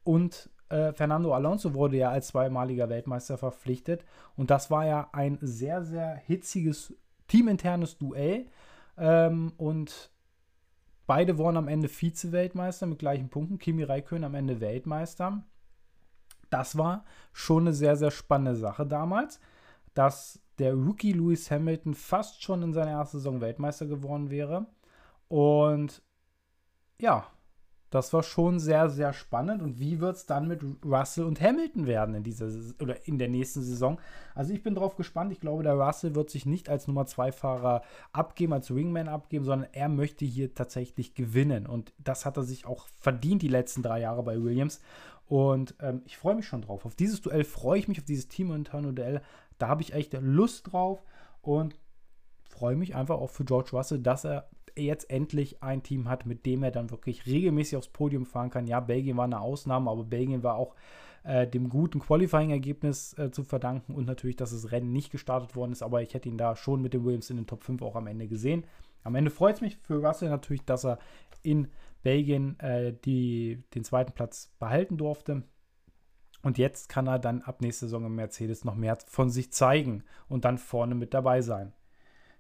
und äh, Fernando Alonso wurde ja als zweimaliger Weltmeister verpflichtet. Und das war ja ein sehr, sehr hitziges teaminternes Duell. Ähm, und Beide wurden am Ende Vize-Weltmeister mit gleichen Punkten. Kimi Räikkönen am Ende Weltmeister. Das war schon eine sehr, sehr spannende Sache damals, dass der Rookie Lewis Hamilton fast schon in seiner ersten Saison Weltmeister geworden wäre. Und ja, das war schon sehr, sehr spannend. Und wie wird es dann mit Russell und Hamilton werden in dieser oder in der nächsten Saison? Also ich bin drauf gespannt. Ich glaube, der Russell wird sich nicht als Nummer 2 Fahrer abgeben, als Wingman abgeben, sondern er möchte hier tatsächlich gewinnen. Und das hat er sich auch verdient die letzten drei Jahre bei Williams. Und ähm, ich freue mich schon drauf. Auf dieses Duell freue ich mich, auf dieses Team-interne Duell. Da habe ich echt Lust drauf und freue mich einfach auch für George Russell, dass er jetzt endlich ein Team hat, mit dem er dann wirklich regelmäßig aufs Podium fahren kann. Ja, Belgien war eine Ausnahme, aber Belgien war auch äh, dem guten Qualifying-Ergebnis äh, zu verdanken und natürlich, dass das Rennen nicht gestartet worden ist. Aber ich hätte ihn da schon mit dem Williams in den Top 5 auch am Ende gesehen. Am Ende freut es mich für Russell natürlich, dass er in Belgien äh, die, den zweiten Platz behalten durfte. Und jetzt kann er dann ab nächster Saison im Mercedes noch mehr von sich zeigen und dann vorne mit dabei sein.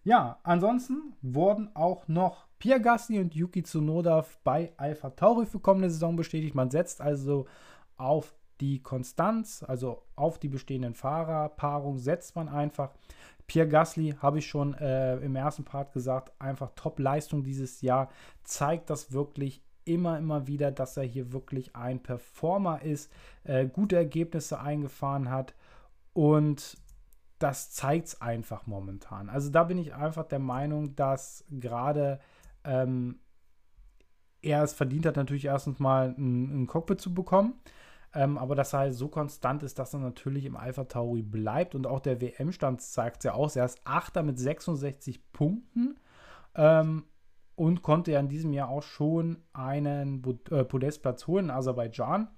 Ja, ansonsten wurden auch noch Pierre Gasly und Yuki Tsunoda bei Alpha Tauri für kommende Saison bestätigt. Man setzt also auf die Konstanz, also auf die bestehenden Fahrerpaarungen setzt man einfach. Pierre Gasly, habe ich schon äh, im ersten Part gesagt, einfach Top-Leistung dieses Jahr, zeigt das wirklich immer, immer wieder, dass er hier wirklich ein Performer ist, äh, gute Ergebnisse eingefahren hat und das zeigt es einfach momentan. Also da bin ich einfach der Meinung, dass gerade ähm, er es verdient hat, natürlich erstens mal ein, ein Cockpit zu bekommen. Ähm, aber dass er halt so konstant ist, dass er natürlich im Alpha Tauri bleibt. Und auch der WM-Stand zeigt es ja aus. Er ist Achter mit 66 Punkten ähm, und konnte ja in diesem Jahr auch schon einen äh, Podestplatz holen in Aserbaidschan.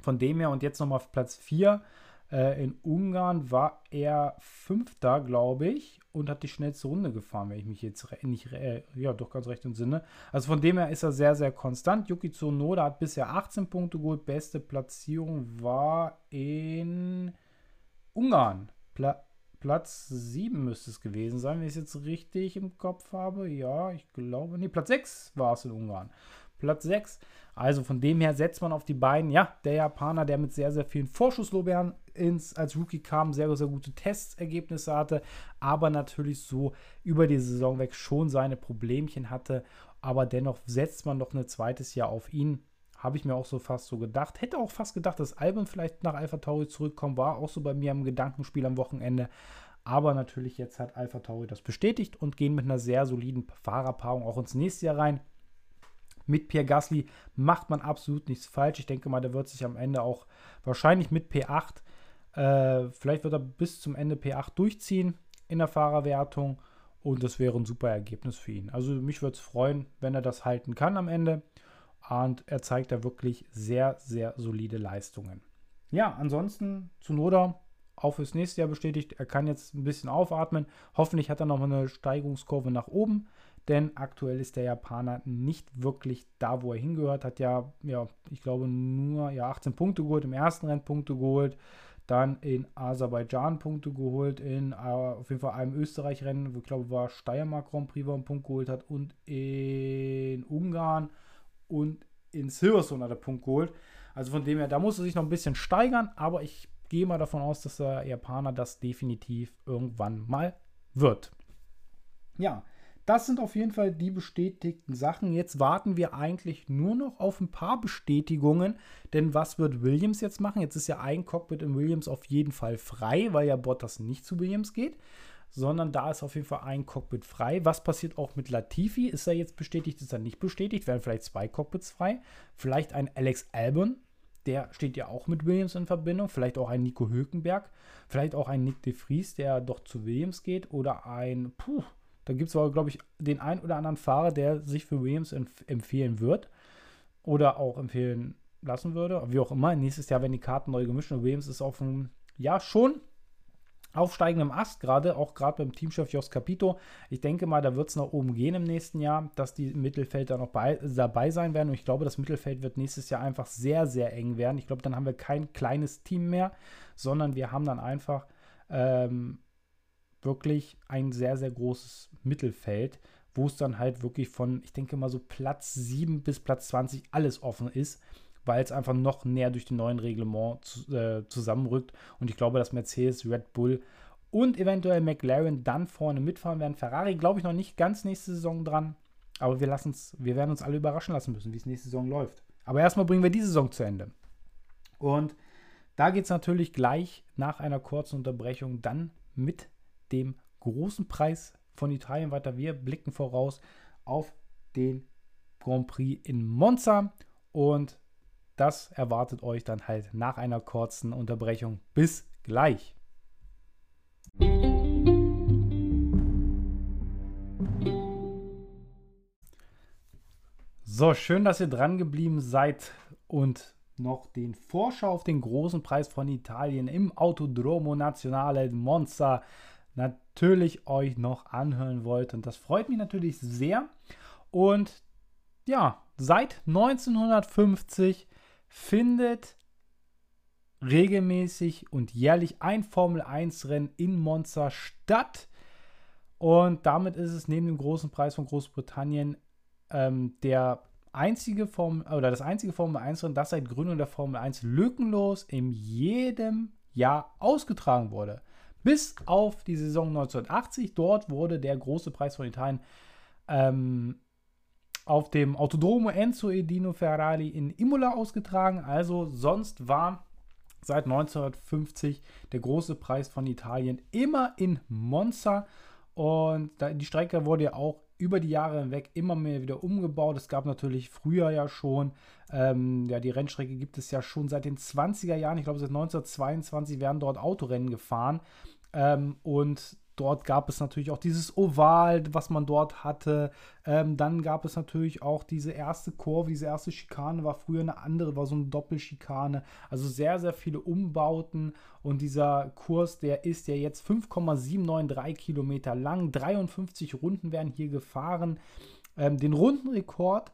Von dem her und jetzt nochmal auf Platz 4 äh, in Ungarn war er Fünfter, glaube ich, und hat die schnellste Runde gefahren, wenn ich mich jetzt nicht, äh, ja, doch ganz recht entsinne. Also von dem her ist er sehr, sehr konstant. Yuki Tsunoda hat bisher 18 Punkte geholt. Beste Platzierung war in Ungarn. Pla Platz 7 müsste es gewesen sein, wenn ich es jetzt richtig im Kopf habe. Ja, ich glaube, nee, Platz 6 war es in Ungarn. Platz 6. Also von dem her setzt man auf die beiden. Ja, der Japaner, der mit sehr, sehr vielen Vorschusslobern ins, als Rookie kam, sehr, sehr gute Testergebnisse hatte, aber natürlich so über die Saison weg schon seine Problemchen hatte. Aber dennoch setzt man noch ein zweites Jahr auf ihn. Habe ich mir auch so fast so gedacht. Hätte auch fast gedacht, dass Album vielleicht nach Alpha Tauri zurückkommt. War auch so bei mir im Gedankenspiel am Wochenende. Aber natürlich jetzt hat Alpha Tauri das bestätigt und gehen mit einer sehr soliden Fahrerpaarung auch ins nächste Jahr rein mit Pierre Gasly macht man absolut nichts falsch. Ich denke mal, der wird sich am Ende auch wahrscheinlich mit P8, äh, vielleicht wird er bis zum Ende P8 durchziehen in der Fahrerwertung und das wäre ein super Ergebnis für ihn. Also mich würde es freuen, wenn er das halten kann am Ende. Und er zeigt da wirklich sehr, sehr solide Leistungen. Ja, ansonsten zu Noda auch fürs nächste Jahr bestätigt. Er kann jetzt ein bisschen aufatmen. Hoffentlich hat er noch eine Steigungskurve nach oben denn aktuell ist der Japaner nicht wirklich da, wo er hingehört. Hat ja, ja, ich glaube, nur ja, 18 Punkte geholt, im ersten Rennen Punkte geholt, dann in Aserbaidschan Punkte geholt, in uh, auf jeden Fall einem Österreich-Rennen, ich glaube, war Steiermark Grand Prix, wo er einen Punkt geholt hat, und in Ungarn und in Silverstone hat er Punkt geholt. Also von dem her, da muss er sich noch ein bisschen steigern, aber ich gehe mal davon aus, dass der Japaner das definitiv irgendwann mal wird. Ja, das sind auf jeden Fall die bestätigten Sachen. Jetzt warten wir eigentlich nur noch auf ein paar Bestätigungen. Denn was wird Williams jetzt machen? Jetzt ist ja ein Cockpit in Williams auf jeden Fall frei, weil ja Bottas nicht zu Williams geht. Sondern da ist auf jeden Fall ein Cockpit frei. Was passiert auch mit Latifi? Ist er jetzt bestätigt? Ist er nicht bestätigt? Werden vielleicht zwei Cockpits frei? Vielleicht ein Alex Albon, der steht ja auch mit Williams in Verbindung. Vielleicht auch ein Nico Hülkenberg. Vielleicht auch ein Nick de Vries, der doch zu Williams geht. Oder ein, puh, da gibt es aber, glaube ich, den einen oder anderen Fahrer, der sich für Williams empf empfehlen wird oder auch empfehlen lassen würde. Wie auch immer, nächstes Jahr werden die Karten neu gemischt und Williams ist auf einem, ja, schon aufsteigendem Ast, gerade auch gerade beim Teamchef Jos Capito. Ich denke mal, da wird es nach oben gehen im nächsten Jahr, dass die Mittelfelder noch bei, dabei sein werden. Und ich glaube, das Mittelfeld wird nächstes Jahr einfach sehr, sehr eng werden. Ich glaube, dann haben wir kein kleines Team mehr, sondern wir haben dann einfach ähm, wirklich ein sehr, sehr großes Mittelfeld, wo es dann halt wirklich von, ich denke mal so Platz 7 bis Platz 20 alles offen ist, weil es einfach noch näher durch den neuen Reglement zu, äh, zusammenrückt. Und ich glaube, dass Mercedes, Red Bull und eventuell McLaren dann vorne mitfahren werden. Ferrari glaube ich noch nicht ganz nächste Saison dran. Aber wir, lassen's, wir werden uns alle überraschen lassen müssen, wie es nächste Saison läuft. Aber erstmal bringen wir diese Saison zu Ende. Und da geht es natürlich gleich nach einer kurzen Unterbrechung dann mit dem großen Preis von Italien weiter. Wir blicken voraus auf den Grand Prix in Monza und das erwartet euch dann halt nach einer kurzen Unterbrechung. Bis gleich. So, schön, dass ihr dran geblieben seid und noch den Vorschau auf den großen Preis von Italien im Autodromo Nazionale Monza natürlich euch noch anhören wollt. Und das freut mich natürlich sehr. Und ja, seit 1950 findet regelmäßig und jährlich ein Formel 1 Rennen in Monza statt. Und damit ist es neben dem großen Preis von Großbritannien ähm, der einzige Formel oder das einzige Formel 1 Rennen, das seit Gründung der Formel 1 lückenlos in jedem Jahr ausgetragen wurde. Bis auf die Saison 1980. Dort wurde der große Preis von Italien ähm, auf dem Autodromo Enzo Edino Ferrari in Imola ausgetragen. Also sonst war seit 1950 der große Preis von Italien immer in Monza. Und die Strecke wurde ja auch über die Jahre hinweg immer mehr wieder umgebaut. Es gab natürlich früher ja schon, ähm, ja, die Rennstrecke gibt es ja schon seit den 20er Jahren. Ich glaube, seit 1922 werden dort Autorennen gefahren. Ähm, und Dort gab es natürlich auch dieses Oval, was man dort hatte. Ähm, dann gab es natürlich auch diese erste Kurve, diese erste Schikane war früher eine andere, war so eine Doppelschikane. Also sehr, sehr viele Umbauten. Und dieser Kurs, der ist ja jetzt 5,793 Kilometer lang. 53 Runden werden hier gefahren. Ähm, den Rundenrekord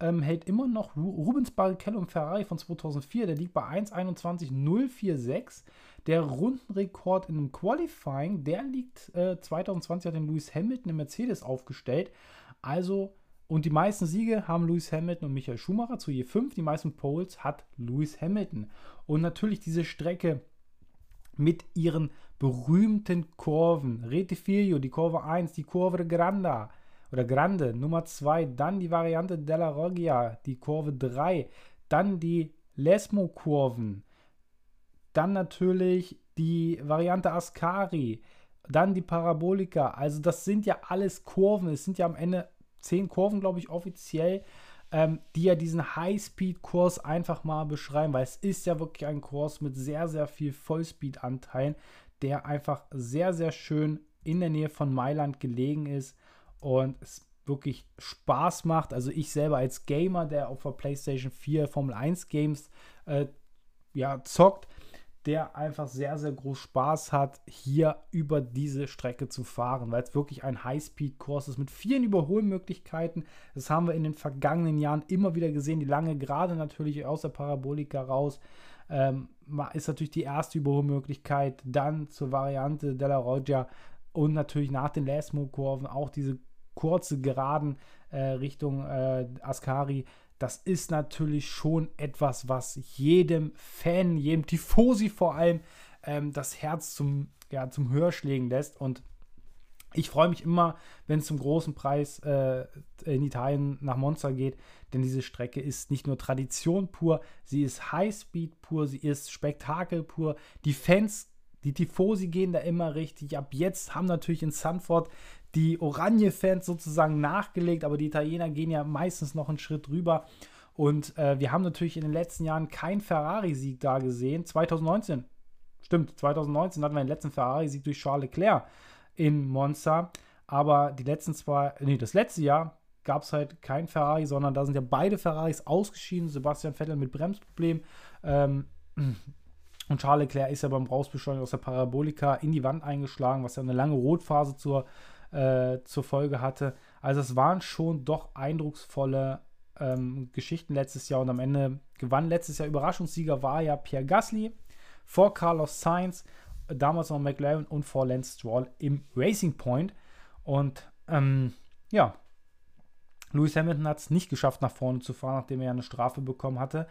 ähm, hält immer noch Rubens Barrichello im Ferrari von 2004. Der liegt bei 1,21,046. Der Rundenrekord einem Qualifying, der liegt äh, 2020 hat den Lewis Hamilton im Mercedes aufgestellt. Also, und die meisten Siege haben Lewis Hamilton und Michael Schumacher zu je fünf. Die meisten Poles hat Lewis Hamilton. Und natürlich diese Strecke mit ihren berühmten Kurven. Retifiglio, die Kurve 1, die Kurve Granda oder Grande, Nummer 2, dann die Variante della Roggia, die Kurve 3, dann die Lesmo-Kurven, dann natürlich die Variante Ascari, dann die Parabolika. Also das sind ja alles Kurven. Es sind ja am Ende zehn Kurven, glaube ich, offiziell, ähm, die ja diesen High-Speed-Kurs einfach mal beschreiben, weil es ist ja wirklich ein Kurs mit sehr, sehr viel Vollspeed-Anteilen, der einfach sehr, sehr schön in der Nähe von Mailand gelegen ist und es wirklich Spaß macht. Also ich selber als Gamer, der auf der PlayStation 4 Formel 1 Games äh, ja, zockt, der einfach sehr, sehr groß Spaß hat, hier über diese Strecke zu fahren, weil es wirklich ein High-Speed-Kurs ist mit vielen Überholmöglichkeiten. Das haben wir in den vergangenen Jahren immer wieder gesehen. Die lange Gerade natürlich aus der Parabolika raus. Ähm, ist natürlich die erste Überholmöglichkeit. Dann zur Variante Della Roggia und natürlich nach den Lesmo-Kurven auch diese kurze Geraden äh, Richtung äh, Ascari das ist natürlich schon etwas, was jedem Fan, jedem Tifosi vor allem, ähm, das Herz zum, ja, zum Hörschlägen lässt. Und ich freue mich immer, wenn es zum großen Preis äh, in Italien nach Monza geht, denn diese Strecke ist nicht nur Tradition pur, sie ist Highspeed pur, sie ist Spektakel pur. Die Fans, die Tifosi gehen da immer richtig ab. Jetzt haben natürlich in Sanford die Oranje-Fans sozusagen nachgelegt, aber die Italiener gehen ja meistens noch einen Schritt drüber. Und äh, wir haben natürlich in den letzten Jahren keinen Ferrari-Sieg da gesehen. 2019, stimmt, 2019 hatten wir den letzten Ferrari-Sieg durch Charles Leclerc in Monza. Aber die letzten zwei, nee, das letzte Jahr gab es halt kein Ferrari, sondern da sind ja beide Ferraris ausgeschieden. Sebastian Vettel mit Bremsproblem. Ähm, und Charles Leclerc ist ja beim Rausbeschleunigen aus der Parabolika in die Wand eingeschlagen, was ja eine lange Rotphase zur äh, zur Folge hatte. Also es waren schon doch eindrucksvolle ähm, Geschichten letztes Jahr und am Ende gewann letztes Jahr Überraschungssieger war ja Pierre Gasly vor Carlos Sainz, damals noch McLaren und vor Lance Stroll im Racing Point. Und ähm, ja, Lewis Hamilton hat es nicht geschafft, nach vorne zu fahren, nachdem er eine Strafe bekommen hatte.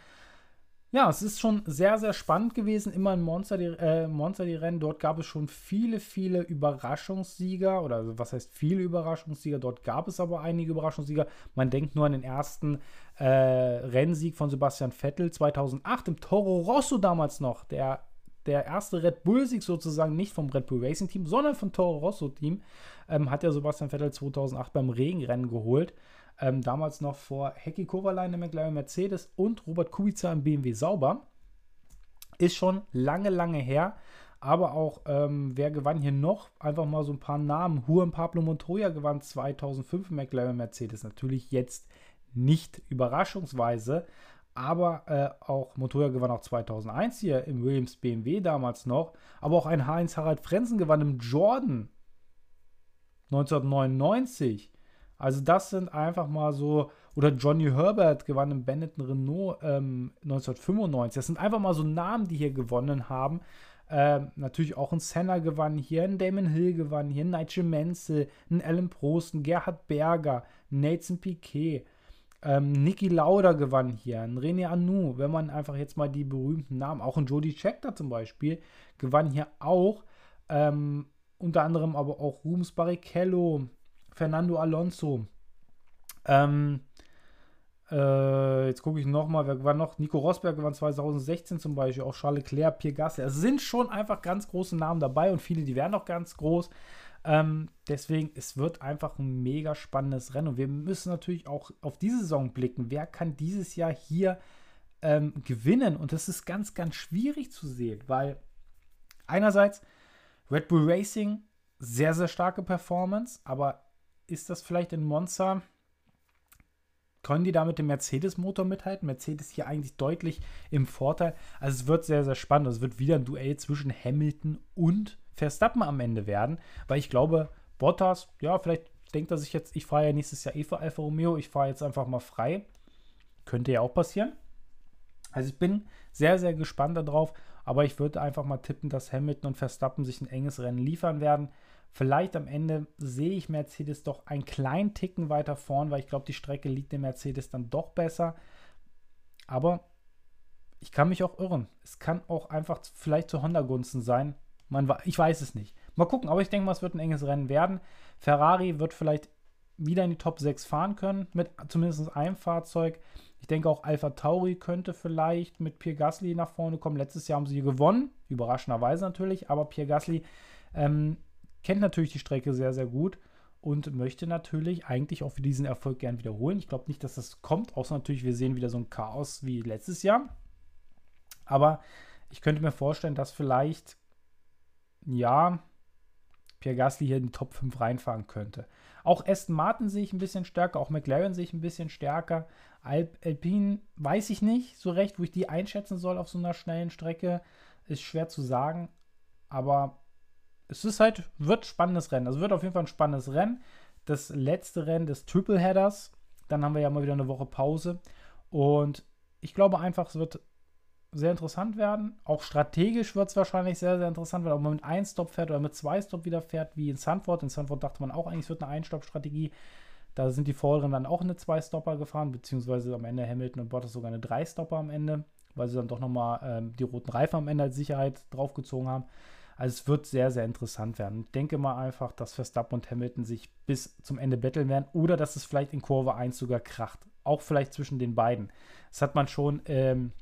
Ja, es ist schon sehr, sehr spannend gewesen. Immer in Monster die, äh, Monster die Rennen. Dort gab es schon viele, viele Überraschungssieger. Oder also was heißt viele Überraschungssieger? Dort gab es aber einige Überraschungssieger. Man denkt nur an den ersten äh, Rennsieg von Sebastian Vettel 2008 im Toro Rosso damals noch. Der, der erste Red Bull-Sieg sozusagen nicht vom Red Bull Racing Team, sondern vom Toro Rosso Team. Ähm, hat ja Sebastian Vettel 2008 beim Regenrennen geholt. Ähm, damals noch vor Heki Kovalainen im McLaren Mercedes und Robert Kubica im BMW Sauber. Ist schon lange, lange her. Aber auch, ähm, wer gewann hier noch? Einfach mal so ein paar Namen. Juan Pablo Montoya gewann 2005 im McLaren Mercedes. Natürlich jetzt nicht überraschungsweise. Aber äh, auch Montoya gewann auch 2001 hier im Williams BMW damals noch. Aber auch ein Heinz Harald Frenzen gewann im Jordan 1999. Also das sind einfach mal so, oder Johnny Herbert gewann im Benetton Renault ähm, 1995. Das sind einfach mal so Namen, die hier gewonnen haben. Ähm, natürlich auch ein Senna gewann hier, ein Damon Hill gewann hier, ein Nigel Menzel, ein Alan Prost, ein Gerhard Berger, Nathan Piquet. Ähm, Niki Lauda gewann hier, ein René Anu, wenn man einfach jetzt mal die berühmten Namen, auch ein Jody Scheckter zum Beispiel, gewann hier auch. Ähm, unter anderem aber auch Rubens Barrichello, Fernando Alonso. Ähm, äh, jetzt gucke ich nochmal, wer war noch? Nico Rosberg gewann 2016 zum Beispiel, auch Charles Leclerc, Pierre Gasly. Also sind schon einfach ganz große Namen dabei und viele, die werden noch ganz groß. Ähm, deswegen, es wird einfach ein mega spannendes Rennen. Und wir müssen natürlich auch auf diese Saison blicken. Wer kann dieses Jahr hier ähm, gewinnen? Und das ist ganz, ganz schwierig zu sehen, weil einerseits Red Bull Racing, sehr, sehr starke Performance, aber ist das vielleicht in Monza? Können die da mit dem Mercedes-Motor mithalten? Mercedes hier eigentlich deutlich im Vorteil. Also es wird sehr, sehr spannend. Es wird wieder ein Duell zwischen Hamilton und Verstappen am Ende werden, weil ich glaube, Bottas, ja, vielleicht denkt er sich jetzt, ich fahre ja nächstes Jahr eh für Alfa Romeo, ich fahre jetzt einfach mal frei. Könnte ja auch passieren. Also ich bin sehr, sehr gespannt darauf, aber ich würde einfach mal tippen, dass Hamilton und Verstappen sich ein enges Rennen liefern werden. Vielleicht am Ende sehe ich Mercedes doch einen kleinen Ticken weiter vorn, weil ich glaube, die Strecke liegt dem Mercedes dann doch besser. Aber ich kann mich auch irren. Es kann auch einfach vielleicht zu Honda-Gunsten sein. Man, ich weiß es nicht. Mal gucken, aber ich denke mal, es wird ein enges Rennen werden. Ferrari wird vielleicht wieder in die Top 6 fahren können, mit zumindest einem Fahrzeug. Ich denke auch Alpha Tauri könnte vielleicht mit Pierre Gasly nach vorne kommen. Letztes Jahr haben sie gewonnen, überraschenderweise natürlich, aber Pierre Gasly ähm, kennt natürlich die Strecke sehr, sehr gut und möchte natürlich eigentlich auch für diesen Erfolg gern wiederholen. Ich glaube nicht, dass das kommt, außer natürlich, wir sehen wieder so ein Chaos wie letztes Jahr. Aber ich könnte mir vorstellen, dass vielleicht, ja, Pierre Gasly hier in die Top 5 reinfahren könnte. Auch Aston Martin sehe ich ein bisschen stärker, auch McLaren sehe ich ein bisschen stärker. Alp Alpine weiß ich nicht so recht, wo ich die einschätzen soll auf so einer schnellen Strecke. Ist schwer zu sagen, aber es ist halt, wird spannendes Rennen. Also wird auf jeden Fall ein spannendes Rennen. Das letzte Rennen des Triple Headers. Dann haben wir ja mal wieder eine Woche Pause. Und ich glaube einfach, es wird sehr interessant werden. Auch strategisch wird es wahrscheinlich sehr, sehr interessant werden, ob man mit einem Stop fährt oder mit zwei Stop wieder fährt, wie in Sanford. In Sanford dachte man auch eigentlich, es wird eine Ein-Stop-Strategie. Da sind die Vorherinnen dann auch eine Zwei-Stopper gefahren, beziehungsweise am Ende Hamilton und Bottas sogar eine Drei-Stopper am Ende, weil sie dann doch nochmal ähm, die roten Reifen am Ende als Sicherheit draufgezogen haben. Also es wird sehr, sehr interessant werden. Ich denke mal einfach, dass Verstappen und Hamilton sich bis zum Ende betteln werden oder dass es vielleicht in Kurve 1 sogar kracht. Auch vielleicht zwischen den beiden. Das hat man schon ähm,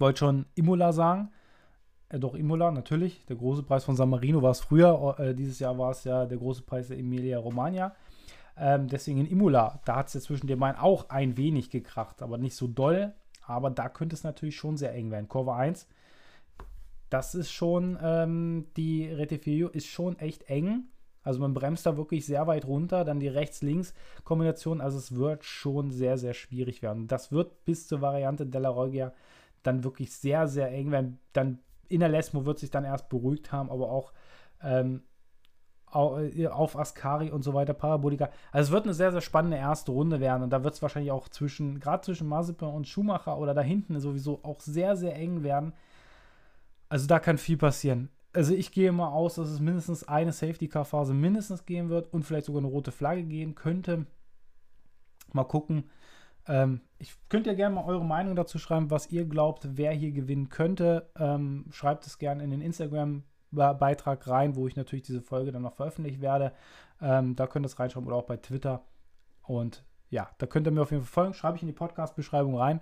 wollte schon Imola sagen. Äh, doch, Imola, natürlich. Der große Preis von San Marino war es früher. Äh, dieses Jahr war es ja der große Preis der Emilia Romagna. Ähm, deswegen in Imola, da hat es ja zwischen den beiden auch ein wenig gekracht, aber nicht so doll. Aber da könnte es natürlich schon sehr eng werden. Kurve 1, das ist schon, ähm, die Retifio ist schon echt eng. Also man bremst da wirklich sehr weit runter, dann die Rechts-Links-Kombination. Also es wird schon sehr, sehr schwierig werden. Das wird bis zur Variante Della Roggia dann wirklich sehr, sehr eng werden. Dann in der Lesmo wird sich dann erst beruhigt haben, aber auch ähm, äh, auf Ascari und so weiter, Parabolika. Also es wird eine sehr, sehr spannende erste Runde werden und da wird es wahrscheinlich auch zwischen, gerade zwischen Mazepin und Schumacher oder da hinten sowieso auch sehr, sehr eng werden. Also da kann viel passieren. Also ich gehe mal aus, dass es mindestens eine Safety-Car-Phase mindestens geben wird und vielleicht sogar eine rote Flagge geben könnte. Mal gucken. Ähm, ich könnt ja gerne mal eure Meinung dazu schreiben, was ihr glaubt, wer hier gewinnen könnte. Ähm, schreibt es gerne in den Instagram-Beitrag rein, wo ich natürlich diese Folge dann noch veröffentlichen werde. Ähm, da könnt ihr es reinschreiben oder auch bei Twitter. Und ja, da könnt ihr mir auf jeden Fall folgen. Schreibe ich in die Podcast-Beschreibung rein.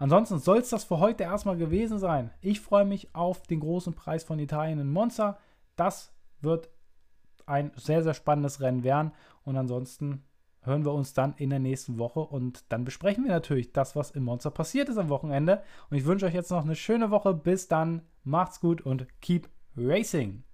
Ansonsten soll es das für heute erstmal gewesen sein. Ich freue mich auf den großen Preis von Italien in Monza. Das wird ein sehr, sehr spannendes Rennen werden. Und ansonsten hören wir uns dann in der nächsten Woche und dann besprechen wir natürlich das, was im Monster passiert ist am Wochenende. Und ich wünsche euch jetzt noch eine schöne Woche. Bis dann, macht's gut und keep racing!